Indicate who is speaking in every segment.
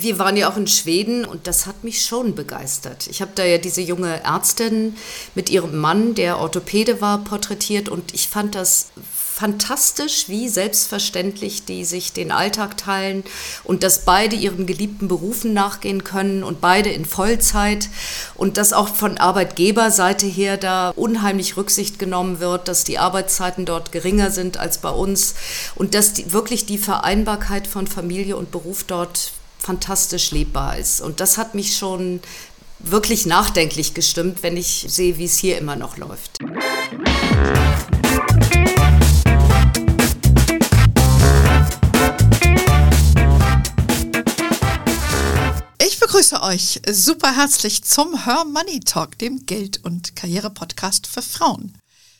Speaker 1: Wir waren ja auch in Schweden und das hat mich schon begeistert. Ich habe da ja diese junge Ärztin mit ihrem Mann, der Orthopäde war, porträtiert und ich fand das fantastisch, wie selbstverständlich die sich den Alltag teilen und dass beide ihren geliebten Berufen nachgehen können und beide in Vollzeit und dass auch von Arbeitgeberseite her da unheimlich Rücksicht genommen wird, dass die Arbeitszeiten dort geringer sind als bei uns und dass die, wirklich die Vereinbarkeit von Familie und Beruf dort fantastisch lebbar ist. Und das hat mich schon wirklich nachdenklich gestimmt, wenn ich sehe, wie es hier immer noch läuft.
Speaker 2: Ich begrüße euch super herzlich zum Her Money Talk, dem Geld- und Karriere-Podcast für Frauen.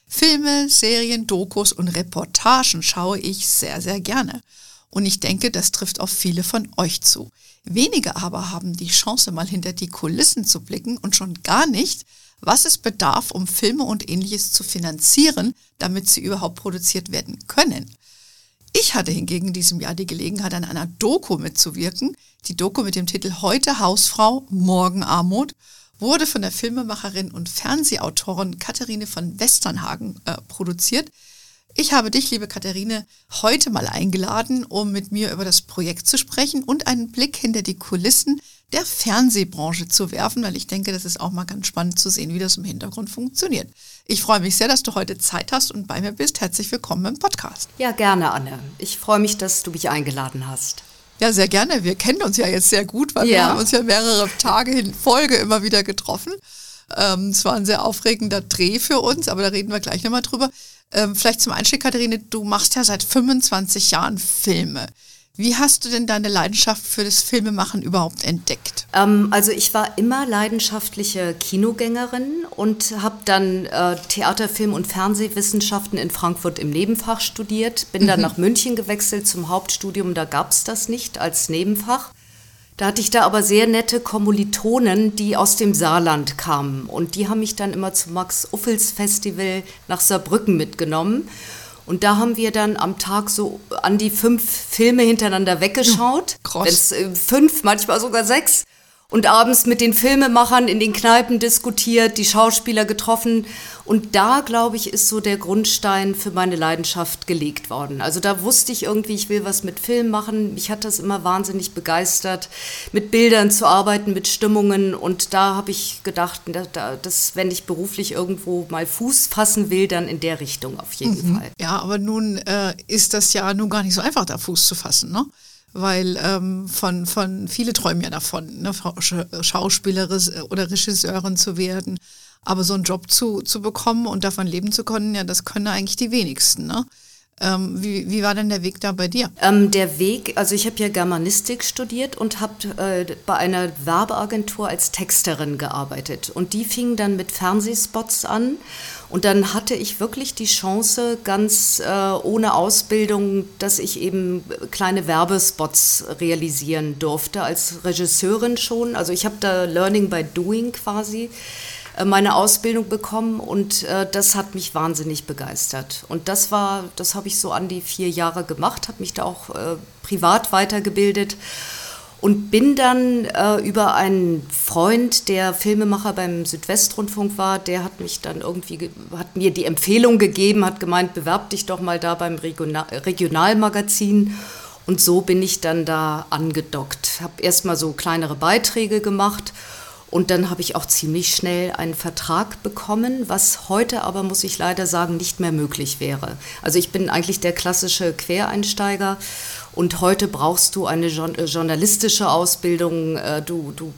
Speaker 2: Filme, Serien, Dokus und Reportagen schaue ich sehr, sehr gerne. Und ich denke, das trifft auf viele von euch zu. Wenige aber haben die Chance, mal hinter die Kulissen zu blicken und schon gar nicht, was es bedarf, um Filme und ähnliches zu finanzieren, damit sie überhaupt produziert werden können. Ich hatte hingegen in diesem Jahr die Gelegenheit, an einer Doku mitzuwirken. Die Doku mit dem Titel Heute Hausfrau, Morgen Armut wurde von der Filmemacherin und Fernsehautorin Katharine von Westernhagen äh, produziert. Ich habe dich, liebe Katharine, heute mal eingeladen, um mit mir über das Projekt zu sprechen und einen Blick hinter die Kulissen der Fernsehbranche zu werfen, weil ich denke, das ist auch mal ganz spannend zu sehen, wie das im Hintergrund funktioniert. Ich freue mich sehr, dass du heute Zeit hast und bei mir bist. Herzlich willkommen im Podcast.
Speaker 1: Ja, gerne, Anne. Ich freue mich, dass du mich eingeladen hast.
Speaker 2: Ja, sehr gerne. Wir kennen uns ja jetzt sehr gut, weil ja. wir haben uns ja mehrere Tage in Folge immer wieder getroffen. Ähm, es war ein sehr aufregender Dreh für uns, aber da reden wir gleich nochmal drüber. Ähm, vielleicht zum Einstieg, Katharine, du machst ja seit 25 Jahren Filme. Wie hast du denn deine Leidenschaft für das Filmemachen überhaupt entdeckt?
Speaker 1: Ähm, also ich war immer leidenschaftliche Kinogängerin und habe dann äh, Theater, Film und Fernsehwissenschaften in Frankfurt im Nebenfach studiert. Bin dann mhm. nach München gewechselt zum Hauptstudium, da gab es das nicht als Nebenfach. Da hatte ich da aber sehr nette Kommilitonen, die aus dem Saarland kamen. Und die haben mich dann immer zum Max-Uffels-Festival nach Saarbrücken mitgenommen. Und da haben wir dann am Tag so an die fünf Filme hintereinander weggeschaut. Krass. Äh, fünf, manchmal sogar sechs und abends mit den Filmemachern in den Kneipen diskutiert, die Schauspieler getroffen. Und da, glaube ich, ist so der Grundstein für meine Leidenschaft gelegt worden. Also da wusste ich irgendwie, ich will was mit Film machen. Mich hat das immer wahnsinnig begeistert, mit Bildern zu arbeiten, mit Stimmungen. Und da habe ich gedacht, dass wenn ich beruflich irgendwo mal Fuß fassen will, dann in der Richtung auf jeden mhm. Fall.
Speaker 2: Ja, aber nun äh, ist das ja nun gar nicht so einfach, da Fuß zu fassen, ne? Weil ähm, von, von viele träumen ja davon, ne, Schauspielerin oder Regisseurin zu werden. Aber so einen Job zu, zu bekommen und davon leben zu können, ja, das können eigentlich die wenigsten. Ne? Ähm, wie, wie war denn der Weg da bei dir?
Speaker 1: Ähm, der Weg, also ich habe ja Germanistik studiert und habe äh, bei einer Werbeagentur als Texterin gearbeitet. Und die fing dann mit Fernsehspots an. Und dann hatte ich wirklich die Chance, ganz äh, ohne Ausbildung, dass ich eben kleine Werbespots realisieren durfte, als Regisseurin schon. Also ich habe da Learning by Doing quasi äh, meine Ausbildung bekommen und äh, das hat mich wahnsinnig begeistert. Und das war, das habe ich so an die vier Jahre gemacht, habe mich da auch äh, privat weitergebildet und bin dann äh, über einen Freund, der Filmemacher beim Südwestrundfunk war, der hat mich dann irgendwie, hat mir die Empfehlung gegeben, hat gemeint, bewerb dich doch mal da beim Regional Regionalmagazin. Und so bin ich dann da angedockt. Habe erstmal so kleinere Beiträge gemacht und dann habe ich auch ziemlich schnell einen Vertrag bekommen, was heute aber, muss ich leider sagen, nicht mehr möglich wäre. Also ich bin eigentlich der klassische Quereinsteiger und heute brauchst du eine äh, journalistische Ausbildung. Äh, du, du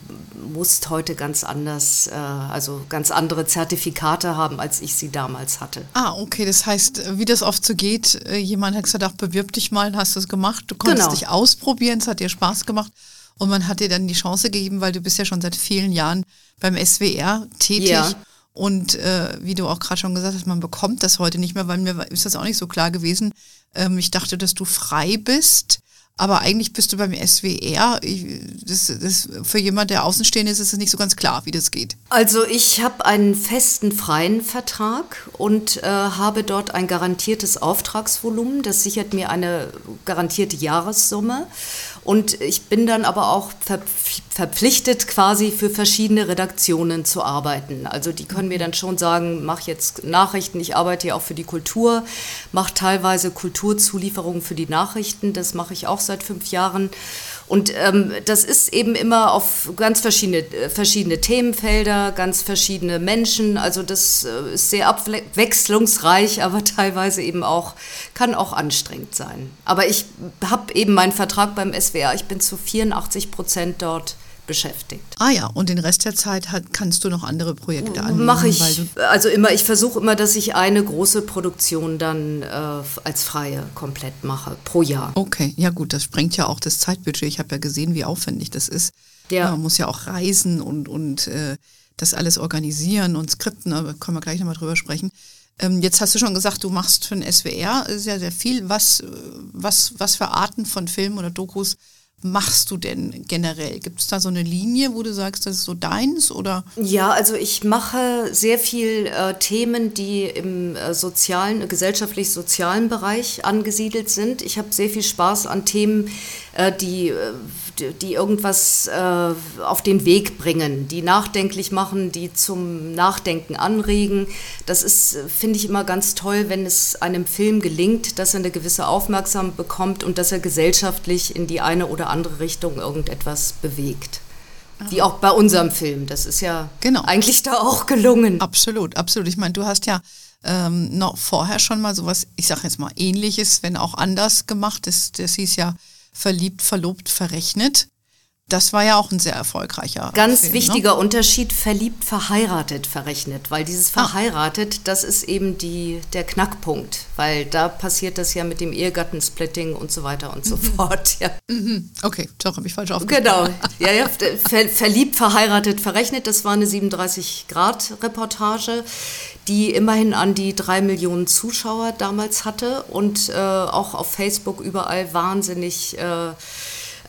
Speaker 1: musst heute ganz anders, äh, also ganz andere Zertifikate haben, als ich sie damals hatte.
Speaker 2: Ah, okay. Das heißt, wie das oft so geht, jemand hat gesagt, bewirb dich mal, hast du es gemacht. Du konntest genau. dich ausprobieren, es hat dir Spaß gemacht. Und man hat dir dann die Chance gegeben, weil du bist ja schon seit vielen Jahren beim SWR tätig. Ja. Und äh, wie du auch gerade schon gesagt hast, man bekommt das heute nicht mehr, weil mir ist das auch nicht so klar gewesen. Ähm, ich dachte, dass du frei bist, aber eigentlich bist du beim SWR. Ich, das, das, für jemand, der außenstehend ist, ist es nicht so ganz klar, wie das geht.
Speaker 1: Also ich habe einen festen freien Vertrag und äh, habe dort ein garantiertes Auftragsvolumen. Das sichert mir eine garantierte Jahressumme. Und ich bin dann aber auch verpflichtet, quasi für verschiedene Redaktionen zu arbeiten. Also die können mir dann schon sagen, mach jetzt Nachrichten, ich arbeite ja auch für die Kultur, mache teilweise Kulturzulieferungen für die Nachrichten, das mache ich auch seit fünf Jahren. Und ähm, das ist eben immer auf ganz verschiedene, äh, verschiedene Themenfelder, ganz verschiedene Menschen. Also das äh, ist sehr abwechslungsreich, aber teilweise eben auch, kann auch anstrengend sein. Aber ich habe eben meinen Vertrag beim SWR, ich bin zu 84 Prozent dort beschäftigt.
Speaker 2: Ah ja, und den Rest der Zeit hat, kannst du noch andere Projekte annehmen?
Speaker 1: Mache ich, also immer, ich versuche immer, dass ich eine große Produktion dann äh, als freie komplett mache, pro Jahr.
Speaker 2: Okay, ja gut, das sprengt ja auch das Zeitbudget. Ich habe ja gesehen, wie aufwendig das ist. Ja. Man muss ja auch reisen und, und äh, das alles organisieren und skripten, aber können wir gleich nochmal drüber sprechen. Ähm, jetzt hast du schon gesagt, du machst für den SWR sehr, sehr viel. Was, was, was für Arten von Filmen oder Dokus machst du denn generell? Gibt es da so eine Linie, wo du sagst, das ist so deins oder?
Speaker 1: Ja, also ich mache sehr viel äh, Themen, die im äh, sozialen, gesellschaftlich-sozialen Bereich angesiedelt sind. Ich habe sehr viel Spaß an Themen, äh, die, äh, die irgendwas äh, auf den Weg bringen, die nachdenklich machen, die zum Nachdenken anregen. Das ist, finde ich, immer ganz toll, wenn es einem Film gelingt, dass er eine gewisse Aufmerksamkeit bekommt und dass er gesellschaftlich in die eine oder andere Richtung irgendetwas bewegt. Wie auch bei unserem Film. Das ist ja genau. eigentlich da auch gelungen.
Speaker 2: Absolut, absolut. Ich meine, du hast ja ähm, noch vorher schon mal sowas, ich sage jetzt mal ähnliches, wenn auch anders gemacht. Das, das hieß ja verliebt, verlobt, verrechnet. Das war ja auch ein sehr erfolgreicher.
Speaker 1: Ganz
Speaker 2: Film,
Speaker 1: ne? wichtiger ne? Unterschied, verliebt, verheiratet, verrechnet. Weil dieses ah. verheiratet, ah. das ist eben die, der Knackpunkt. Weil da passiert das ja mit dem Ehegattensplitting und so weiter und so mhm. fort. Ja.
Speaker 2: Mhm. Okay, doch, habe ich falsch aufgeschrieben.
Speaker 1: Genau. Ja, ja, ver, verliebt, verheiratet, verrechnet, das war eine 37-Grad-Reportage die immerhin an die drei Millionen Zuschauer damals hatte und äh, auch auf Facebook überall wahnsinnig, äh,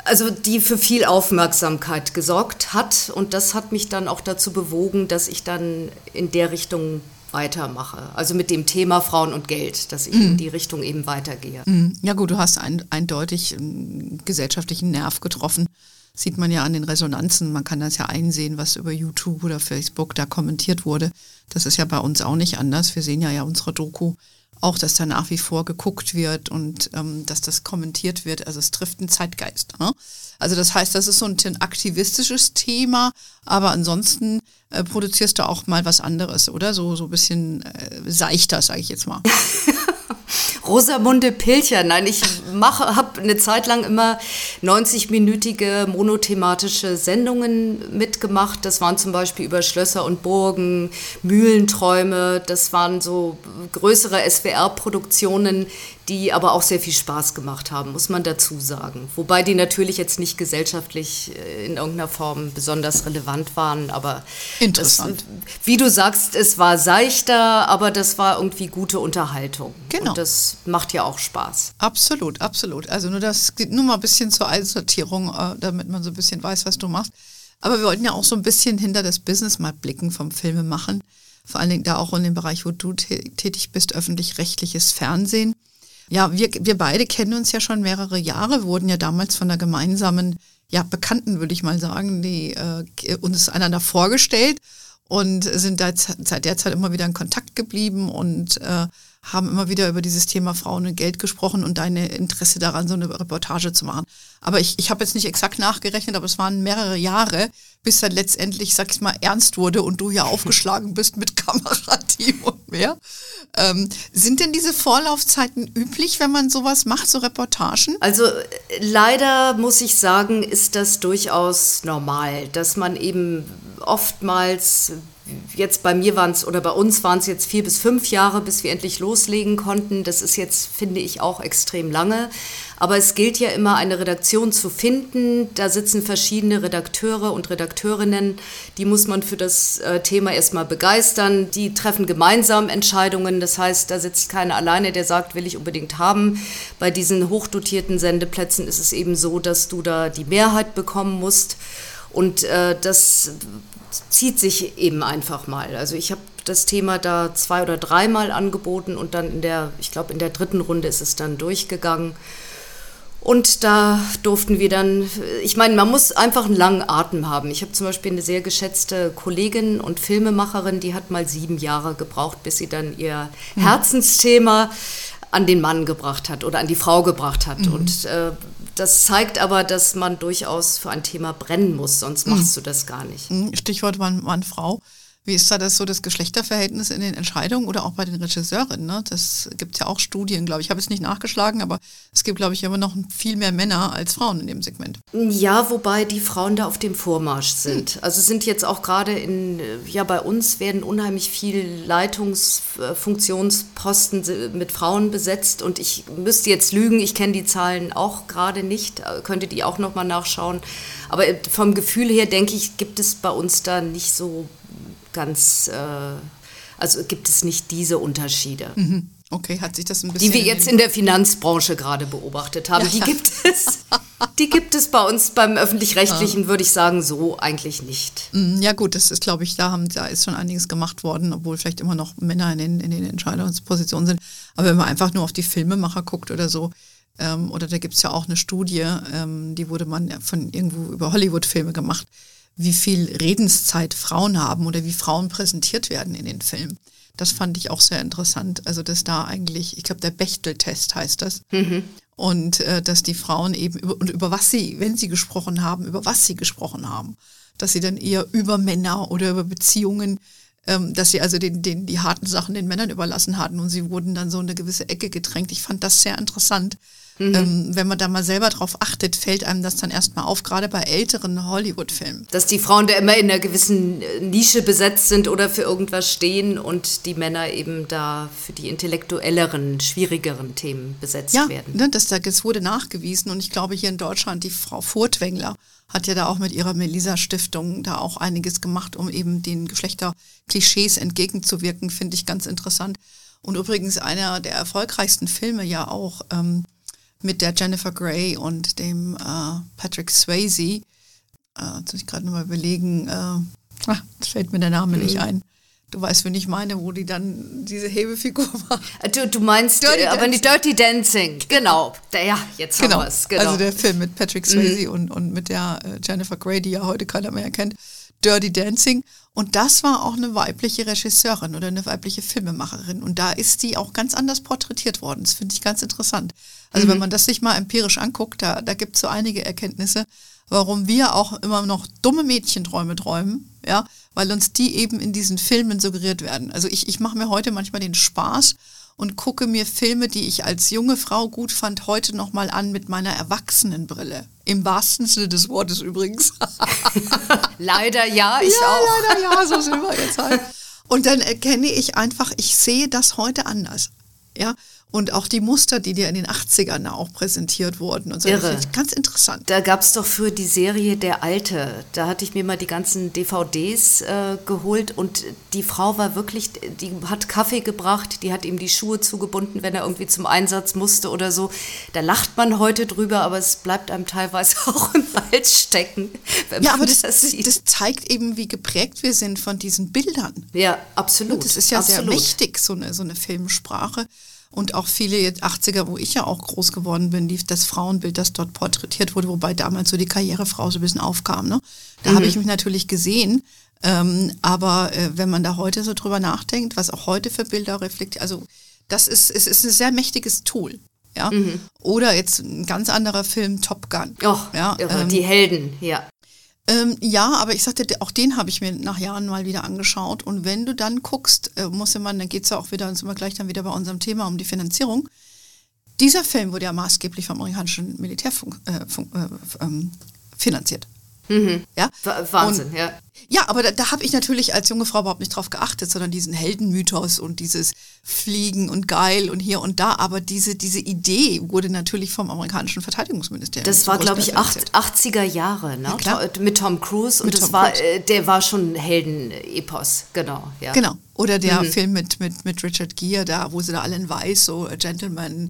Speaker 1: also die für viel Aufmerksamkeit gesorgt hat. Und das hat mich dann auch dazu bewogen, dass ich dann in der Richtung weitermache. Also mit dem Thema Frauen und Geld, dass ich mm. in mhm. die Richtung eben weitergehe.
Speaker 2: Mm. Ja gut, du hast ein, eindeutig einen gesellschaftlichen Nerv getroffen sieht man ja an den Resonanzen. Man kann das ja einsehen, was über YouTube oder Facebook da kommentiert wurde. Das ist ja bei uns auch nicht anders. Wir sehen ja ja unsere Doku auch, dass da nach wie vor geguckt wird und ähm, dass das kommentiert wird. Also es trifft einen Zeitgeist. Ne? Also das heißt, das ist so ein, aktivistisches Thema, aber ansonsten äh, produzierst du auch mal was anderes, oder? So, so ein bisschen äh, seichter, sage ich jetzt mal.
Speaker 1: Rosamunde Pilcher. Nein, ich mache, habe eine Zeit lang immer 90-minütige monothematische Sendungen mitgemacht. Das waren zum Beispiel über Schlösser und Burgen, Mühlenträume. Das waren so größere SWR-Produktionen, die aber auch sehr viel Spaß gemacht haben, muss man dazu sagen. Wobei die natürlich jetzt nicht gesellschaftlich äh, in irgendeiner Form besonders relevant waren, aber
Speaker 2: interessant.
Speaker 1: Das, wie du sagst, es war seichter, aber das war irgendwie gute Unterhaltung.
Speaker 2: Genau.
Speaker 1: Und das macht ja auch Spaß.
Speaker 2: Absolut, absolut. Also nur das nur mal ein bisschen zur Einsortierung, äh, damit man so ein bisschen weiß, was du machst. Aber wir wollten ja auch so ein bisschen hinter das Business mal blicken vom Filme machen. Vor allen Dingen da auch in dem Bereich, wo du tätig bist, öffentlich-rechtliches Fernsehen. Ja, wir, wir beide kennen uns ja schon mehrere Jahre, wurden ja damals von der gemeinsamen, ja, Bekannten, würde ich mal sagen, die äh, uns einander vorgestellt und sind da seit der Zeit immer wieder in Kontakt geblieben und äh, haben immer wieder über dieses Thema Frauen und Geld gesprochen und deine Interesse daran, so eine Reportage zu machen. Aber ich, ich habe jetzt nicht exakt nachgerechnet, aber es waren mehrere Jahre, bis dann letztendlich, sag ich mal, ernst wurde und du ja aufgeschlagen bist mit Kamerateam und mehr. Ähm, sind denn diese Vorlaufzeiten üblich, wenn man sowas macht, so Reportagen?
Speaker 1: Also leider muss ich sagen, ist das durchaus normal, dass man eben oftmals jetzt bei mir waren es oder bei uns waren es jetzt vier bis fünf Jahre, bis wir endlich loslegen konnten. Das ist jetzt, finde ich, auch extrem lange. Aber es gilt ja immer, eine Redaktion zu finden. Da sitzen verschiedene Redakteure und Redakteurinnen. Die muss man für das äh, Thema erstmal begeistern. Die treffen gemeinsam Entscheidungen. Das heißt, da sitzt keiner alleine, der sagt, will ich unbedingt haben. Bei diesen hochdotierten Sendeplätzen ist es eben so, dass du da die Mehrheit bekommen musst. Und äh, das zieht sich eben einfach mal. Also ich habe das Thema da zwei oder dreimal angeboten und dann in der, ich glaube, in der dritten Runde ist es dann durchgegangen. Und da durften wir dann, ich meine, man muss einfach einen langen Atem haben. Ich habe zum Beispiel eine sehr geschätzte Kollegin und Filmemacherin, die hat mal sieben Jahre gebraucht, bis sie dann ihr mhm. Herzensthema an den Mann gebracht hat oder an die Frau gebracht hat. Mhm. Und äh, das zeigt aber, dass man durchaus für ein Thema brennen muss, sonst machst mhm. du das gar nicht.
Speaker 2: Mhm. Stichwort Mann, Mann, Frau. Wie ist da das so das Geschlechterverhältnis in den Entscheidungen oder auch bei den Regisseurinnen? Ne? Das gibt ja auch Studien, glaube ich. Ich habe es nicht nachgeschlagen, aber es gibt, glaube ich, immer noch viel mehr Männer als Frauen in dem Segment.
Speaker 1: Ja, wobei die Frauen da auf dem Vormarsch sind. Hm. Also sind jetzt auch gerade in, ja, bei uns werden unheimlich viel Leitungsfunktionsposten mit Frauen besetzt und ich müsste jetzt lügen, ich kenne die Zahlen auch gerade nicht, könnte die auch nochmal nachschauen. Aber vom Gefühl her denke ich, gibt es bei uns da nicht so ganz, äh, also gibt es nicht diese Unterschiede.
Speaker 2: Mhm. Okay, hat sich das ein bisschen.
Speaker 1: Die wir jetzt in der Finanzbranche gerade beobachtet haben, ja, die gibt es. Die gibt es bei uns beim öffentlich-rechtlichen, würde ich sagen, so eigentlich nicht.
Speaker 2: Mhm, ja gut, das ist, glaube ich, da, haben, da ist schon einiges gemacht worden, obwohl vielleicht immer noch Männer in den, in den Entscheidungspositionen sind. Aber wenn man einfach nur auf die Filmemacher guckt oder so, ähm, oder da gibt es ja auch eine Studie, ähm, die wurde man von irgendwo über Hollywood-Filme gemacht, wie viel Redenszeit Frauen haben oder wie Frauen präsentiert werden in den Filmen. Das fand ich auch sehr interessant. Also, dass da eigentlich, ich glaube, der Bechtel-Test heißt das. Mhm. Und äh, dass die Frauen eben über, und über was sie, wenn sie gesprochen haben, über was sie gesprochen haben. Dass sie dann eher über Männer oder über Beziehungen, ähm, dass sie also den, den, die harten Sachen den Männern überlassen hatten und sie wurden dann so in eine gewisse Ecke gedrängt. Ich fand das sehr interessant. Mhm. Ähm, wenn man da mal selber drauf achtet, fällt einem das dann erstmal auf, gerade bei älteren Hollywood-Filmen.
Speaker 1: Dass die Frauen da immer in einer gewissen äh, Nische besetzt sind oder für irgendwas stehen und die Männer eben da für die intellektuelleren, schwierigeren Themen besetzt
Speaker 2: ja,
Speaker 1: werden.
Speaker 2: Ja, das, das wurde nachgewiesen und ich glaube hier in Deutschland, die Frau Furtwängler hat ja da auch mit ihrer Melisa-Stiftung da auch einiges gemacht, um eben den Geschlechterklischees entgegenzuwirken, finde ich ganz interessant. Und übrigens einer der erfolgreichsten Filme ja auch, ähm, mit der Jennifer Grey und dem äh, Patrick Swayze. Äh, jetzt muss ich gerade nochmal überlegen, äh, ach, fällt mir der Name mhm. nicht ein. Du weißt, wenn ich meine, wo die dann diese Hebefigur war.
Speaker 1: Äh, du, du meinst Dirty aber nicht Dirty Dancing, genau. Der, ja, jetzt
Speaker 2: genau.
Speaker 1: haben wir es. Genau.
Speaker 2: Also der Film mit Patrick Swayze mhm. und, und mit der äh, Jennifer Grey, die ja heute keiner mehr kennt. Dirty Dancing. Und das war auch eine weibliche Regisseurin oder eine weibliche Filmemacherin. Und da ist die auch ganz anders porträtiert worden. Das finde ich ganz interessant. Also mhm. wenn man das sich mal empirisch anguckt, da, da gibt es so einige Erkenntnisse, warum wir auch immer noch dumme Mädchenträume träumen, ja, weil uns die eben in diesen Filmen suggeriert werden. Also ich, ich mache mir heute manchmal den Spaß und gucke mir Filme, die ich als junge Frau gut fand, heute nochmal an mit meiner Erwachsenenbrille. Im wahrsten Sinne des Wortes übrigens.
Speaker 1: leider ja, ich ja, auch.
Speaker 2: Leider ja, so sind wir jetzt halt. Und dann erkenne ich einfach, ich sehe das heute anders. Ja, und auch die Muster, die dir in den 80ern auch präsentiert wurden. Und so.
Speaker 1: Irre.
Speaker 2: Ganz interessant.
Speaker 1: Da gab es doch für die Serie Der Alte, da hatte ich mir mal die ganzen DVDs äh, geholt und die Frau war wirklich, die hat Kaffee gebracht, die hat ihm die Schuhe zugebunden, wenn er irgendwie zum Einsatz musste oder so. Da lacht man heute drüber, aber es bleibt einem teilweise auch im Hals stecken.
Speaker 2: ja, aber das, das, das, zeigt eben, wie geprägt wir sind von diesen Bildern.
Speaker 1: Ja, absolut. Und
Speaker 2: das ist ja
Speaker 1: absolut.
Speaker 2: sehr mächtig, so eine, so eine Filmsprache und auch viele 80er, wo ich ja auch groß geworden bin, lief das Frauenbild, das dort porträtiert wurde, wobei damals so die Karrierefrau so ein bisschen aufkam. Ne? Da mhm. habe ich mich natürlich gesehen, ähm, aber äh, wenn man da heute so drüber nachdenkt, was auch heute für Bilder reflektiert, also das ist, es ist ein sehr mächtiges Tool. Ja? Mhm. Oder jetzt ein ganz anderer Film, Top Gun.
Speaker 1: Oh, ja, ähm, die Helden, ja.
Speaker 2: Ähm, ja, aber ich sagte, auch den habe ich mir nach Jahren mal wieder angeschaut. Und wenn du dann guckst, äh, muss man, dann geht es ja auch wieder, dann sind wir gleich dann wieder bei unserem Thema um die Finanzierung. Dieser Film wurde ja maßgeblich vom amerikanischen Militär äh, äh, ähm, finanziert.
Speaker 1: Mhm. Ja? Wahnsinn, und, ja.
Speaker 2: Ja, aber da, da habe ich natürlich als junge Frau überhaupt nicht drauf geachtet, sondern diesen Heldenmythos und dieses Fliegen und geil und hier und da. Aber diese, diese Idee wurde natürlich vom amerikanischen Verteidigungsministerium.
Speaker 1: Das war, glaube ich, acht, 80er Jahre, ne? Ja, mit Tom Cruise. Und mit das Tom war, Cruise. Äh, der war schon Heldenepos, genau. Ja.
Speaker 2: Genau. Oder der mhm. Film mit, mit, mit Richard Gere, da, wo sie da alle in weiß, so Gentleman,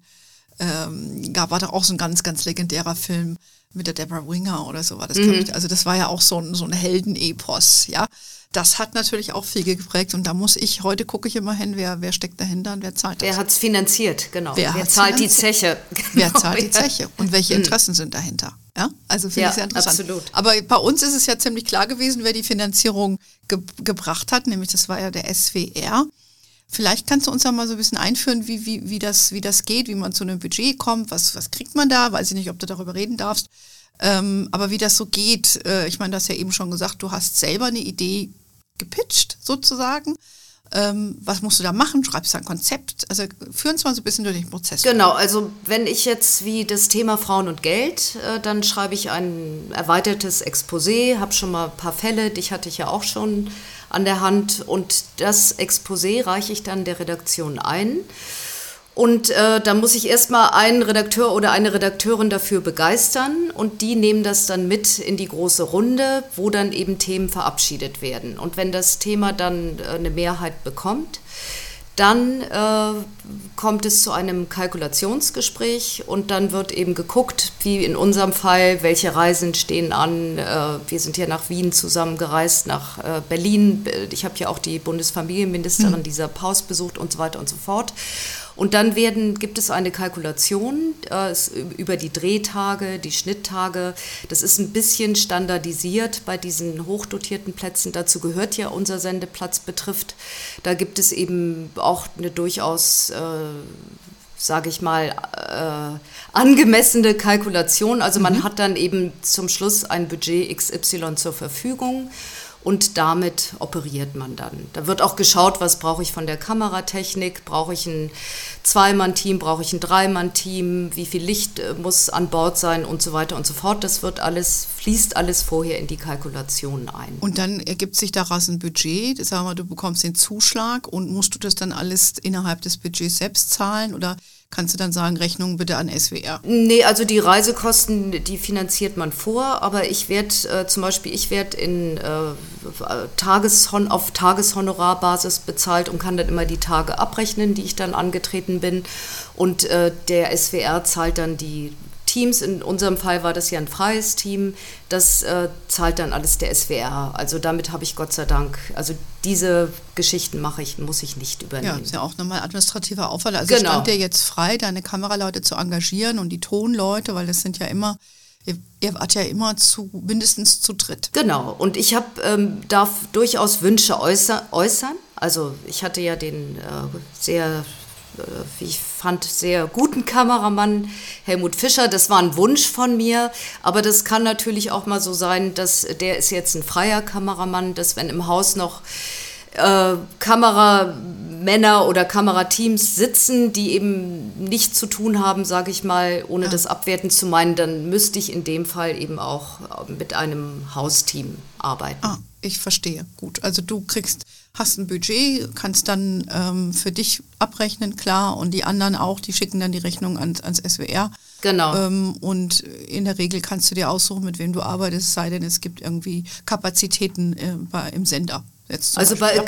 Speaker 2: ähm, gab, war da auch so ein ganz, ganz legendärer Film mit der Deborah Winger oder so war das, mhm. ich. Also das war ja auch so ein, so ein Heldenepos, ja. Das hat natürlich auch viel geprägt und da muss ich, heute gucke ich immer hin, wer, wer steckt dahinter und wer zahlt
Speaker 1: das. Wer hat es finanziert, genau.
Speaker 2: Wer,
Speaker 1: wer zahlt die Zeche?
Speaker 2: Wer zahlt die Zeche und welche mhm. Interessen sind dahinter? Ja, also finde ja, ich sehr interessant. Absolut. Aber bei uns ist es ja ziemlich klar gewesen, wer die Finanzierung ge gebracht hat, nämlich das war ja der SWR. Vielleicht kannst du uns ja mal so ein bisschen einführen, wie, wie, wie, das, wie das geht, wie man zu einem Budget kommt, was, was kriegt man da, weiß ich nicht, ob du darüber reden darfst. Ähm, aber wie das so geht, äh, ich meine, du hast ja eben schon gesagt, du hast selber eine Idee gepitcht sozusagen. Ähm, was musst du da machen? Schreibst du ein Konzept? Also führ uns mal so ein bisschen durch den Prozess.
Speaker 1: Genau, also wenn ich jetzt wie das Thema Frauen und Geld, äh, dann schreibe ich ein erweitertes Exposé, habe schon mal ein paar Fälle, dich hatte ich ja auch schon an der Hand und das Exposé reiche ich dann der Redaktion ein. Und äh, da muss ich erstmal einen Redakteur oder eine Redakteurin dafür begeistern und die nehmen das dann mit in die große Runde, wo dann eben Themen verabschiedet werden. Und wenn das Thema dann äh, eine Mehrheit bekommt, dann äh, kommt es zu einem Kalkulationsgespräch und dann wird eben geguckt, wie in unserem Fall, welche Reisen stehen an. Äh, wir sind ja nach Wien zusammen gereist, nach äh, Berlin. Ich habe ja auch die Bundesfamilienministerin, mhm. dieser Paus besucht und so weiter und so fort. Und dann werden, gibt es eine Kalkulation äh, über die Drehtage, die Schnitttage. Das ist ein bisschen standardisiert bei diesen hochdotierten Plätzen. Dazu gehört ja unser Sendeplatz betrifft. Da gibt es eben auch eine durchaus äh, sage ich mal, äh, angemessene Kalkulation. Also man mhm. hat dann eben zum Schluss ein Budget XY zur Verfügung und damit operiert man dann. Da wird auch geschaut, was brauche ich von der Kameratechnik, brauche ich ein Zweimann-Team, brauche ich ein Dreimann-Team, wie viel Licht äh, muss an Bord sein und so weiter und so fort. Das wird alles, fließt alles vorher in die Kalkulationen ein.
Speaker 2: Und dann ergibt sich daraus ein Budget, sagen wir, du bekommst den Zuschlag und musst du das dann alles innerhalb des Budgets selbst zahlen oder kannst du dann sagen, Rechnung bitte an SWR?
Speaker 1: Nee, also die Reisekosten, die finanziert man vor, aber ich werde äh, zum Beispiel, ich werde in äh, Tageshon auf Tageshonorarbasis bezahlt und kann dann immer die Tage abrechnen, die ich dann angetreten bin. Und äh, der SWR zahlt dann die Teams. In unserem Fall war das ja ein freies Team. Das äh, zahlt dann alles der SWR. Also damit habe ich Gott sei Dank, also diese Geschichten mache ich, muss ich nicht übernehmen.
Speaker 2: Ja, ist ja auch nochmal administrativer Aufwand. Also genau. stand dir jetzt frei, deine Kameraleute zu engagieren und die Tonleute, weil das sind ja immer Ihr, ihr wart ja immer zu mindestens zu dritt.
Speaker 1: Genau. Und ich hab, ähm, darf durchaus Wünsche äußer, äußern. Also ich hatte ja den äh, sehr äh, wie ich fand, sehr guten Kameramann Helmut Fischer. Das war ein Wunsch von mir, aber das kann natürlich auch mal so sein, dass der ist jetzt ein freier Kameramann, dass wenn im Haus noch äh, Kameramänner oder Kamerateams sitzen, die eben nichts zu tun haben, sage ich mal, ohne ja. das abwerten zu meinen, dann müsste ich in dem Fall eben auch mit einem Hausteam arbeiten.
Speaker 2: Ah, ich verstehe. Gut. Also du kriegst hast ein Budget, kannst dann ähm, für dich abrechnen, klar, und die anderen auch, die schicken dann die Rechnung ans, ans SWR.
Speaker 1: Genau.
Speaker 2: Ähm, und in der Regel kannst du dir aussuchen, mit wem du arbeitest, sei denn es gibt irgendwie Kapazitäten äh, bei, im Sender
Speaker 1: also bei,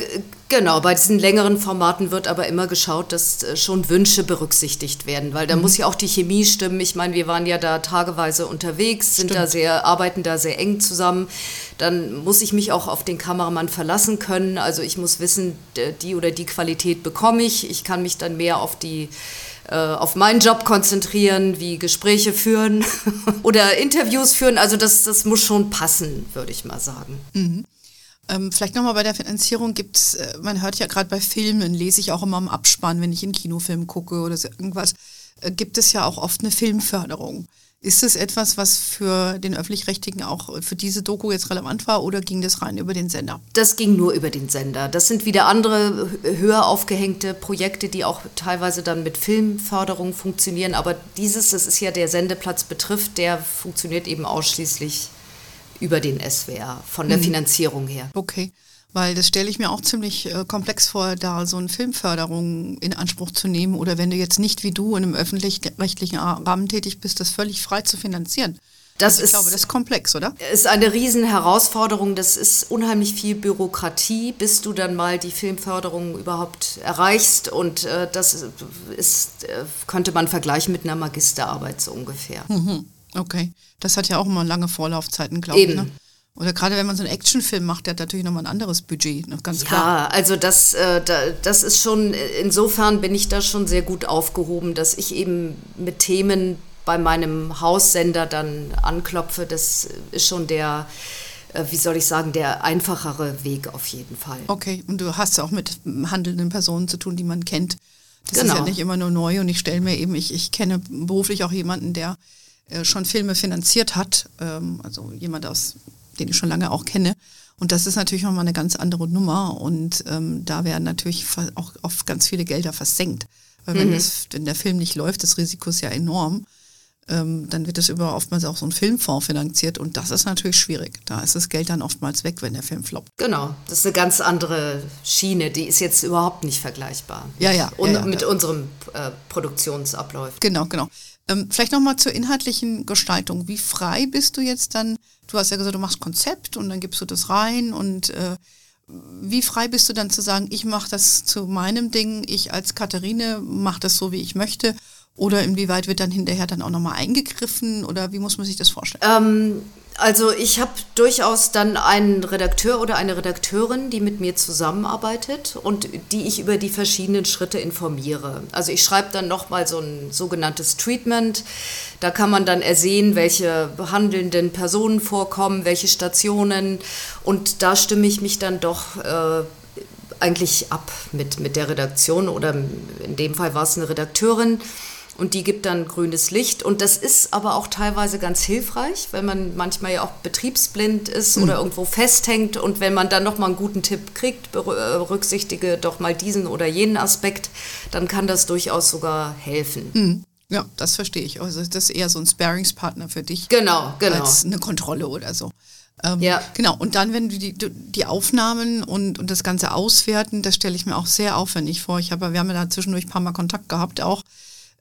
Speaker 1: genau, bei diesen längeren Formaten wird aber immer geschaut, dass äh, schon Wünsche berücksichtigt werden, weil da mhm. muss ja auch die Chemie stimmen. Ich meine, wir waren ja da tageweise unterwegs, sind Stimmt. da sehr, arbeiten da sehr eng zusammen. Dann muss ich mich auch auf den Kameramann verlassen können. Also ich muss wissen, die oder die Qualität bekomme ich. Ich kann mich dann mehr auf die äh, auf meinen Job konzentrieren, wie Gespräche führen oder Interviews führen. Also das, das muss schon passen, würde ich mal sagen.
Speaker 2: Mhm. Ähm, vielleicht nochmal bei der Finanzierung gibt es, äh, man hört ja gerade bei Filmen, lese ich auch immer im Abspann, wenn ich einen Kinofilm gucke oder so irgendwas, äh, gibt es ja auch oft eine Filmförderung. Ist es etwas, was für den öffentlich-rechtlichen auch für diese Doku jetzt relevant war oder ging das rein über den Sender?
Speaker 1: Das ging nur über den Sender. Das sind wieder andere höher aufgehängte Projekte, die auch teilweise dann mit Filmförderung funktionieren. Aber dieses, das ist ja der Sendeplatz betrifft, der funktioniert eben ausschließlich über den SWR, von der mhm. Finanzierung her.
Speaker 2: Okay. Weil das stelle ich mir auch ziemlich äh, komplex vor, da so eine Filmförderung in Anspruch zu nehmen oder wenn du jetzt nicht wie du in einem öffentlich-rechtlichen Rahmen tätig bist, das völlig frei zu finanzieren. Das also ich ist, glaube, das ist komplex, oder?
Speaker 1: Ist eine Riesenherausforderung. Das ist unheimlich viel Bürokratie, bis du dann mal die Filmförderung überhaupt erreichst. Und äh, das ist, äh, könnte man vergleichen mit einer Magisterarbeit so ungefähr.
Speaker 2: Mhm. Okay, das hat ja auch immer lange Vorlaufzeiten, glaube ich. Ne? Oder gerade wenn man so einen Actionfilm macht, der hat natürlich nochmal ein anderes Budget, ne? ganz klar.
Speaker 1: Ja, also das, äh, das ist schon, insofern bin ich da schon sehr gut aufgehoben, dass ich eben mit Themen bei meinem Haussender dann anklopfe. Das ist schon der, äh, wie soll ich sagen, der einfachere Weg auf jeden Fall.
Speaker 2: Okay, und du hast ja auch mit handelnden Personen zu tun, die man kennt. Das genau. ist ja nicht immer nur neu und ich stelle mir eben, ich, ich kenne beruflich auch jemanden, der äh, schon Filme finanziert hat, ähm, also jemand aus den ich schon lange auch kenne. Und das ist natürlich nochmal eine ganz andere Nummer. Und ähm, da werden natürlich auch oft ganz viele Gelder versenkt. Weil wenn, mhm. das, wenn der Film nicht läuft, das Risiko ist ja enorm. Ähm, dann wird das über oftmals auch so ein Filmfonds finanziert und das ist natürlich schwierig. Da ist das Geld dann oftmals weg, wenn der Film floppt.
Speaker 1: Genau, das ist eine ganz andere Schiene, die ist jetzt überhaupt nicht vergleichbar.
Speaker 2: Ja, ja.
Speaker 1: Und
Speaker 2: ja, ja.
Speaker 1: mit unserem äh, Produktionsablauf.
Speaker 2: Genau, genau. Ähm, vielleicht nochmal zur inhaltlichen Gestaltung. Wie frei bist du jetzt dann? Du hast ja gesagt, du machst Konzept und dann gibst du das rein und äh, wie frei bist du dann zu sagen, ich mache das zu meinem Ding, ich als Katharine mache das so, wie ich möchte? Oder inwieweit wird dann hinterher dann auch nochmal eingegriffen oder wie muss man sich das vorstellen?
Speaker 1: Ähm, also ich habe durchaus dann einen Redakteur oder eine Redakteurin, die mit mir zusammenarbeitet und die ich über die verschiedenen Schritte informiere. Also ich schreibe dann nochmal so ein sogenanntes Treatment. Da kann man dann ersehen, welche behandelnden Personen vorkommen, welche Stationen. Und da stimme ich mich dann doch äh, eigentlich ab mit, mit der Redaktion oder in dem Fall war es eine Redakteurin und die gibt dann grünes Licht. Und das ist aber auch teilweise ganz hilfreich, wenn man manchmal ja auch betriebsblind ist mhm. oder irgendwo festhängt. Und wenn man dann nochmal einen guten Tipp kriegt, berücksichtige doch mal diesen oder jenen Aspekt, dann kann das durchaus sogar helfen.
Speaker 2: Mhm. Ja, das verstehe ich. Also das ist eher so ein Sparingspartner für dich.
Speaker 1: Genau, genau.
Speaker 2: Als eine Kontrolle oder so. Ähm, ja. Genau, und dann, wenn du die, die Aufnahmen und, und das Ganze auswerten, das stelle ich mir auch sehr aufwendig vor. Ich habe, wir haben ja da zwischendurch ein paar Mal Kontakt gehabt auch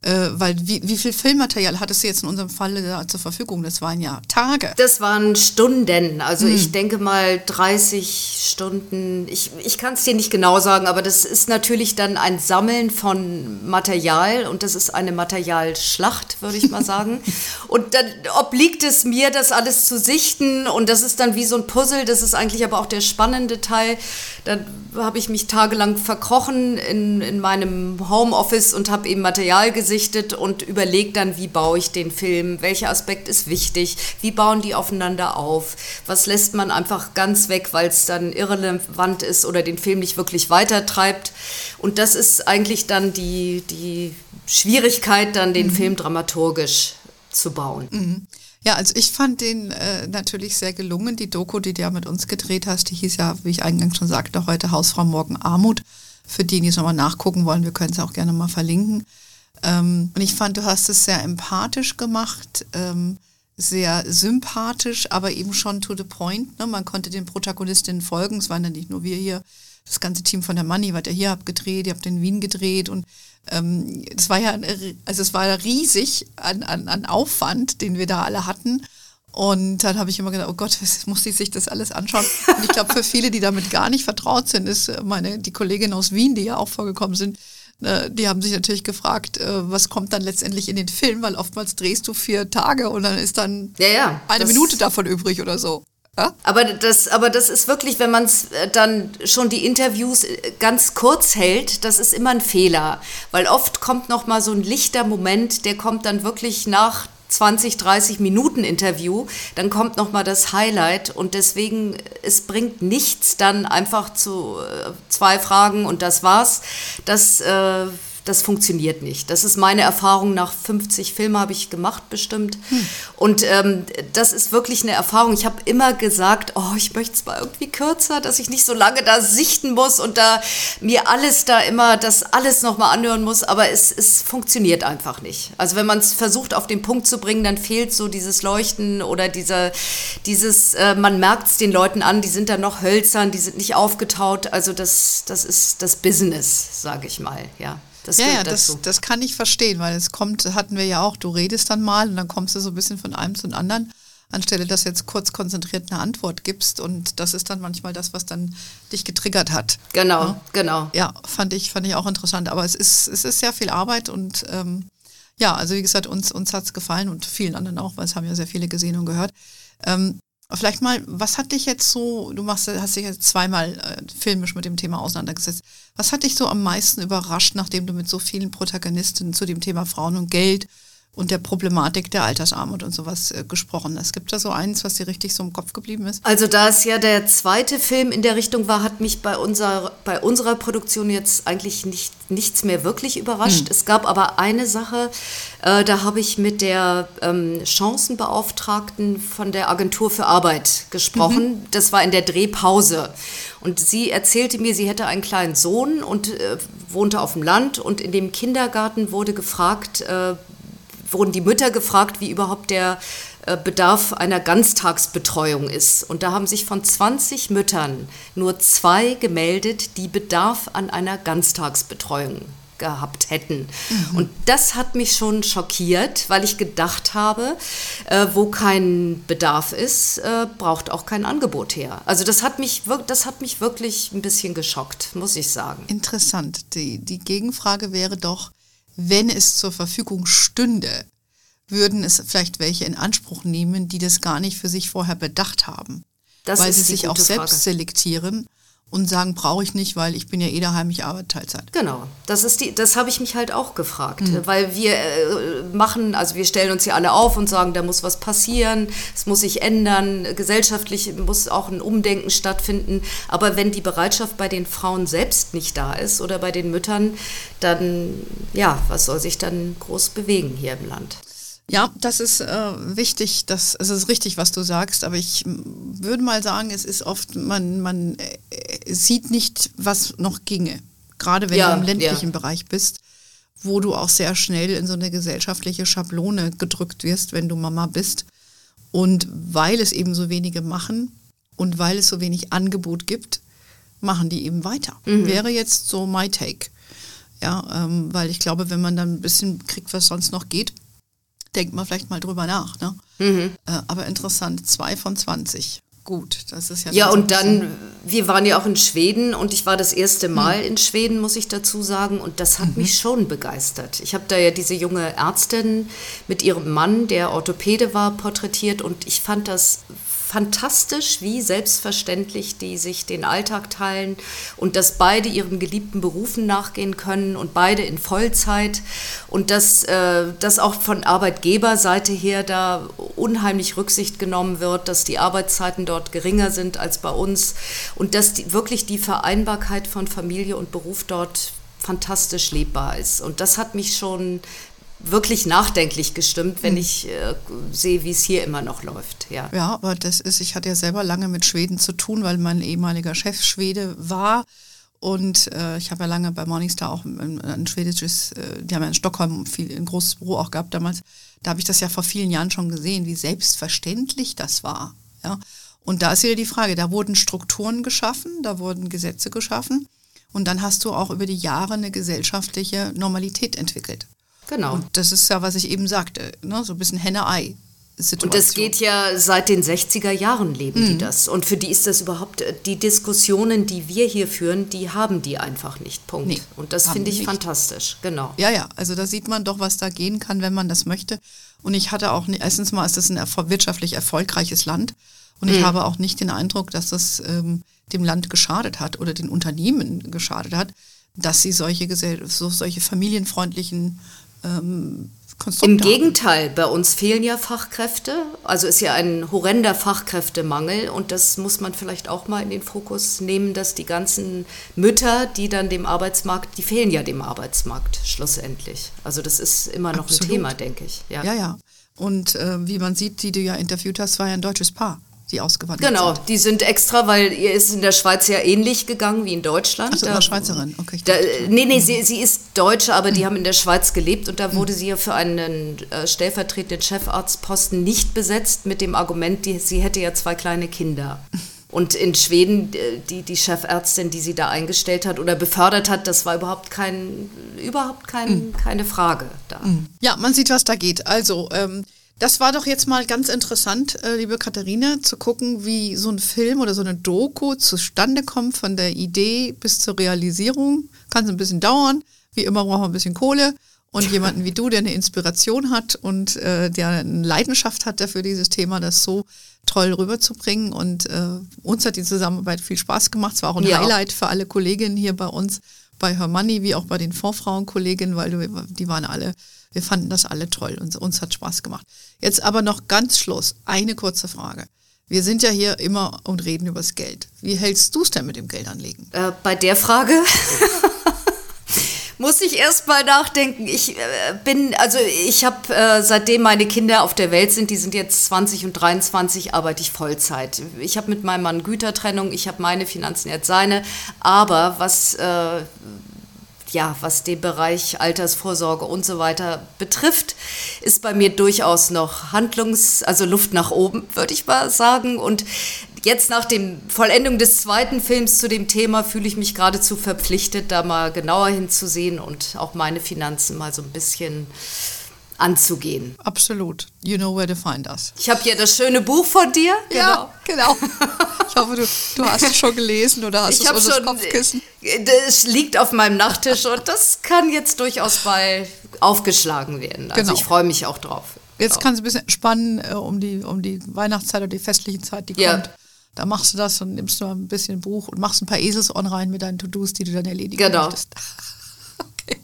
Speaker 2: äh, weil wie, wie viel Filmmaterial hattest du jetzt in unserem Fall da zur Verfügung? Das waren ja Tage.
Speaker 1: Das waren Stunden. Also hm. ich denke mal 30 Stunden. Ich, ich kann es dir nicht genau sagen, aber das ist natürlich dann ein Sammeln von Material und das ist eine Materialschlacht, würde ich mal sagen. und dann obliegt es mir, das alles zu sichten und das ist dann wie so ein Puzzle. Das ist eigentlich aber auch der spannende Teil. Da habe ich mich tagelang verkrochen in, in meinem Homeoffice und habe eben Material gesichtet und überlege dann, wie baue ich den Film, welcher Aspekt ist wichtig, wie bauen die aufeinander auf, was lässt man einfach ganz weg, weil es dann irrelevant ist oder den Film nicht wirklich weitertreibt. Und das ist eigentlich dann die, die Schwierigkeit, dann den mhm. Film dramaturgisch zu bauen.
Speaker 2: Mhm. Ja, also ich fand den äh, natürlich sehr gelungen. Die Doku, die du ja mit uns gedreht hast, die hieß ja, wie ich eingangs schon sagte, heute Hausfrau Morgen Armut. Für die, die es nochmal nachgucken wollen, wir können es auch gerne mal verlinken. Ähm, und ich fand, du hast es sehr empathisch gemacht, ähm, sehr sympathisch, aber eben schon to the point. Ne? Man konnte den Protagonistinnen folgen. Es waren ja nicht nur wir hier, das ganze Team von der Money, was ihr hier habt gedreht, ihr habt in Wien gedreht und ähm, es war ja, also es war riesig an, an, an Aufwand, den wir da alle hatten. Und dann habe ich immer gedacht, oh Gott, was muss ich sich das alles anschauen? Und ich glaube, für viele, die damit gar nicht vertraut sind, ist meine, die Kollegin aus Wien, die ja auch vorgekommen sind, Ne, die haben sich natürlich gefragt, äh, was kommt dann letztendlich in den Film, weil oftmals drehst du vier Tage und dann ist dann ja, ja, eine Minute davon übrig oder so.
Speaker 1: Aber, das, aber das ist wirklich, wenn man äh, dann schon die Interviews äh, ganz kurz hält, das ist immer ein Fehler. Weil oft kommt noch mal so ein lichter Moment, der kommt dann wirklich nach 20, 30 Minuten Interview, dann kommt noch mal das Highlight und deswegen es bringt nichts dann einfach zu äh, zwei Fragen und das war's. Das äh, das funktioniert nicht. Das ist meine Erfahrung nach 50 Filmen habe ich gemacht bestimmt. Hm. Und ähm, das ist wirklich eine Erfahrung. Ich habe immer gesagt, oh, ich möchte es mal irgendwie kürzer, dass ich nicht so lange da sichten muss und da mir alles da immer, das alles nochmal anhören muss. Aber es, es funktioniert einfach nicht. Also wenn man es versucht auf den Punkt zu bringen, dann fehlt so dieses Leuchten oder dieser, dieses, äh, man merkt es den Leuten an, die sind da noch hölzern, die sind nicht aufgetaut. Also das, das ist das Business, sage ich mal, ja.
Speaker 2: Das ja, ja, das, das kann ich verstehen, weil es kommt, hatten wir ja auch, du redest dann mal und dann kommst du so ein bisschen von einem zum anderen, anstelle dass du jetzt kurz konzentriert eine Antwort gibst und das ist dann manchmal das, was dann dich getriggert hat.
Speaker 1: Genau, ja? genau.
Speaker 2: Ja, fand ich, fand ich auch interessant, aber es ist, es ist sehr viel Arbeit und ähm, Ja, also wie gesagt, uns, uns hat es gefallen und vielen anderen auch, weil es haben ja sehr viele gesehen und gehört. Ähm, vielleicht mal, was hat dich jetzt so, du machst, hast dich jetzt zweimal äh, filmisch mit dem Thema auseinandergesetzt. Was hat dich so am meisten überrascht, nachdem du mit so vielen Protagonisten zu dem Thema Frauen und Geld und der Problematik der Altersarmut und sowas äh, gesprochen. Es gibt da so eins, was dir richtig so im Kopf geblieben ist?
Speaker 1: Also da es ja der zweite Film in der Richtung war, hat mich bei unserer, bei unserer Produktion jetzt eigentlich nicht, nichts mehr wirklich überrascht. Hm. Es gab aber eine Sache, äh, da habe ich mit der ähm, Chancenbeauftragten von der Agentur für Arbeit gesprochen. Mhm. Das war in der Drehpause. Und sie erzählte mir, sie hätte einen kleinen Sohn und äh, wohnte auf dem Land und in dem Kindergarten wurde gefragt, äh, wurden die Mütter gefragt, wie überhaupt der äh, Bedarf einer Ganztagsbetreuung ist. Und da haben sich von 20 Müttern nur zwei gemeldet, die Bedarf an einer Ganztagsbetreuung gehabt hätten. Mhm. Und das hat mich schon schockiert, weil ich gedacht habe, äh, wo kein Bedarf ist, äh, braucht auch kein Angebot her. Also das hat mich, das hat mich wirklich ein bisschen geschockt, muss ich sagen.
Speaker 2: Interessant. Die, die Gegenfrage wäre doch, wenn es zur Verfügung stünde, würden es vielleicht welche in Anspruch nehmen, die das gar nicht für sich vorher bedacht haben. Das weil sie sich auch selbst Frage. selektieren und sagen, brauche ich nicht, weil ich bin ja eh daheim, ich arbeite Teilzeit.
Speaker 1: Genau, das ist die, das habe ich mich halt auch gefragt, mhm. weil wir äh, machen, also wir stellen uns hier alle auf und sagen, da muss was passieren, es muss sich ändern, gesellschaftlich muss auch ein Umdenken stattfinden, aber wenn die Bereitschaft bei den Frauen selbst nicht da ist oder bei den Müttern, dann ja, was soll sich dann groß bewegen hier im Land?
Speaker 2: Ja, das ist äh, wichtig, das, es ist richtig, was du sagst, aber ich würde mal sagen, es ist oft, man, man äh, sieht nicht, was noch ginge. Gerade wenn ja, du im ländlichen ja. Bereich bist, wo du auch sehr schnell in so eine gesellschaftliche Schablone gedrückt wirst, wenn du Mama bist. Und weil es eben so wenige machen und weil es so wenig Angebot gibt, machen die eben weiter. Mhm. Wäre jetzt so my take. Ja, ähm, weil ich glaube, wenn man dann ein bisschen kriegt, was sonst noch geht, denkt man vielleicht mal drüber nach. Ne? Mhm. Äh, aber interessant, zwei von 20. Gut, das ist ja.
Speaker 1: Ja, und dann, wir waren ja auch in Schweden und ich war das erste Mal mhm. in Schweden, muss ich dazu sagen, und das hat mhm. mich schon begeistert. Ich habe da ja diese junge Ärztin mit ihrem Mann, der Orthopäde war, porträtiert und ich fand das fantastisch, wie selbstverständlich die sich den Alltag teilen und dass beide ihren geliebten Berufen nachgehen können und beide in Vollzeit und dass, äh, dass auch von Arbeitgeberseite her da unheimlich Rücksicht genommen wird, dass die Arbeitszeiten dort geringer sind als bei uns und dass die, wirklich die Vereinbarkeit von Familie und Beruf dort fantastisch lebbar ist. Und das hat mich schon wirklich nachdenklich gestimmt, wenn mhm. ich äh, sehe, wie es hier immer noch läuft. Ja.
Speaker 2: ja, aber das ist, ich hatte ja selber lange mit Schweden zu tun, weil mein ehemaliger Chef Schwede war. Und äh, ich habe ja lange bei Morningstar auch ein, ein schwedisches, äh, die haben ja in Stockholm viel, ein großes Büro auch gehabt damals. Da habe ich das ja vor vielen Jahren schon gesehen, wie selbstverständlich das war. Ja. Und da ist wieder die Frage, da wurden Strukturen geschaffen, da wurden Gesetze geschaffen. Und dann hast du auch über die Jahre eine gesellschaftliche Normalität entwickelt. Genau. Und das ist ja, was ich eben sagte, ne? so ein bisschen Henne-Ei.
Speaker 1: Situation. Und das geht ja seit den 60er Jahren leben mhm. die das. Und für die ist das überhaupt, äh, die Diskussionen, die wir hier führen, die haben die einfach nicht. Punkt. Nee, und das finde ich nicht. fantastisch, genau.
Speaker 2: Ja, ja, also da sieht man doch, was da gehen kann, wenn man das möchte. Und ich hatte auch, erstens mal ist das ein wirtschaftlich erfolgreiches Land. Und ich mhm. habe auch nicht den Eindruck, dass das ähm, dem Land geschadet hat oder den Unternehmen geschadet hat, dass sie solche, so, solche familienfreundlichen ähm,
Speaker 1: Konstrukte Im Gegenteil, bei uns fehlen ja Fachkräfte. Also ist ja ein horrender Fachkräftemangel und das muss man vielleicht auch mal in den Fokus nehmen, dass die ganzen Mütter, die dann dem Arbeitsmarkt, die fehlen ja dem Arbeitsmarkt schlussendlich. Also das ist immer noch Absolut. ein Thema, denke ich.
Speaker 2: Ja, ja. ja. Und äh, wie man sieht, die du ja interviewt hast, war ja ein deutsches Paar die ausgewandert
Speaker 1: genau,
Speaker 2: sind. Genau,
Speaker 1: die sind extra, weil ihr ist in der Schweiz ja ähnlich gegangen wie in Deutschland.
Speaker 2: Ach so, da, Schweizerin, okay.
Speaker 1: Da, nee, nee, sie, sie ist Deutsche, aber mhm. die haben in der Schweiz gelebt und da mhm. wurde sie ja für einen äh, stellvertretenden Chefarztposten nicht besetzt mit dem Argument, die, sie hätte ja zwei kleine Kinder. Und in Schweden, äh, die, die Chefärztin, die sie da eingestellt hat oder befördert hat, das war überhaupt, kein, überhaupt kein, mhm. keine Frage da. Mhm.
Speaker 2: Ja, man sieht, was da geht. Also, ähm, das war doch jetzt mal ganz interessant, äh, liebe Katharina, zu gucken, wie so ein Film oder so eine Doku zustande kommt, von der Idee bis zur Realisierung. Kann es ein bisschen dauern. Wie immer brauchen wir ein bisschen Kohle. und jemanden wie du, der eine Inspiration hat und äh, der eine Leidenschaft hat dafür, dieses Thema, das so toll rüberzubringen. Und äh, uns hat die Zusammenarbeit viel Spaß gemacht. Es war auch ein ja. Highlight für alle Kolleginnen hier bei uns, bei Her Money, wie auch bei den Vorfrauenkolleginnen, weil du, die waren alle, wir fanden das alle toll und uns hat Spaß gemacht. Jetzt aber noch ganz Schluss, eine kurze Frage. Wir sind ja hier immer und reden über das Geld. Wie hältst du es denn mit dem Geldanlegen?
Speaker 1: Äh, bei der Frage muss ich erst mal nachdenken. Ich äh, bin, also ich habe, äh, seitdem meine Kinder auf der Welt sind, die sind jetzt 20 und 23, arbeite ich Vollzeit. Ich habe mit meinem Mann Gütertrennung, ich habe meine Finanzen, jetzt seine. Aber was, äh, ja, was den Bereich Altersvorsorge und so weiter betrifft, ist bei mir durchaus noch Handlungs-, also Luft nach oben, würde ich mal sagen. Und jetzt nach dem Vollendung des zweiten Films zu dem Thema fühle ich mich geradezu verpflichtet, da mal genauer hinzusehen und auch meine Finanzen mal so ein bisschen anzugehen.
Speaker 2: Absolut. You know where to find us.
Speaker 1: Ich habe hier das schöne Buch von dir.
Speaker 2: Ja, genau. genau. Ich hoffe, du, du hast es schon gelesen oder hast ich es unter das Kopfkissen.
Speaker 1: Das liegt auf meinem Nachttisch und das kann jetzt durchaus mal aufgeschlagen werden. Also genau. ich freue mich auch drauf.
Speaker 2: Jetzt kann es ein bisschen spannen äh, um, die, um die Weihnachtszeit oder die festliche Zeit, die ja. kommt. Da machst du das und nimmst du ein bisschen Buch und machst ein paar Eselsohren rein mit deinen To-Dos, die du dann erledigen genau. möchtest. okay.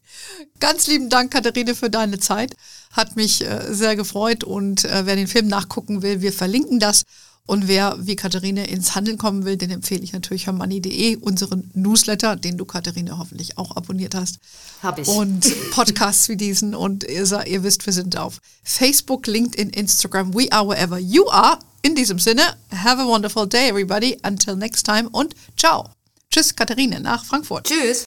Speaker 2: Ganz lieben Dank, Katharine, für deine Zeit. Hat mich äh, sehr gefreut und äh, wer den Film nachgucken will, wir verlinken das. Und wer wie Katharine ins Handeln kommen will, den empfehle ich natürlich hermoney.de, unseren Newsletter, den du, Katharine, hoffentlich auch abonniert hast.
Speaker 1: Hab ich.
Speaker 2: Und Podcasts wie diesen. Und ihr, ihr wisst, wir sind auf Facebook, LinkedIn, Instagram, we are wherever you are. In diesem Sinne, have a wonderful day, everybody. Until next time und ciao. Tschüss, Katharine, nach Frankfurt.
Speaker 1: Tschüss.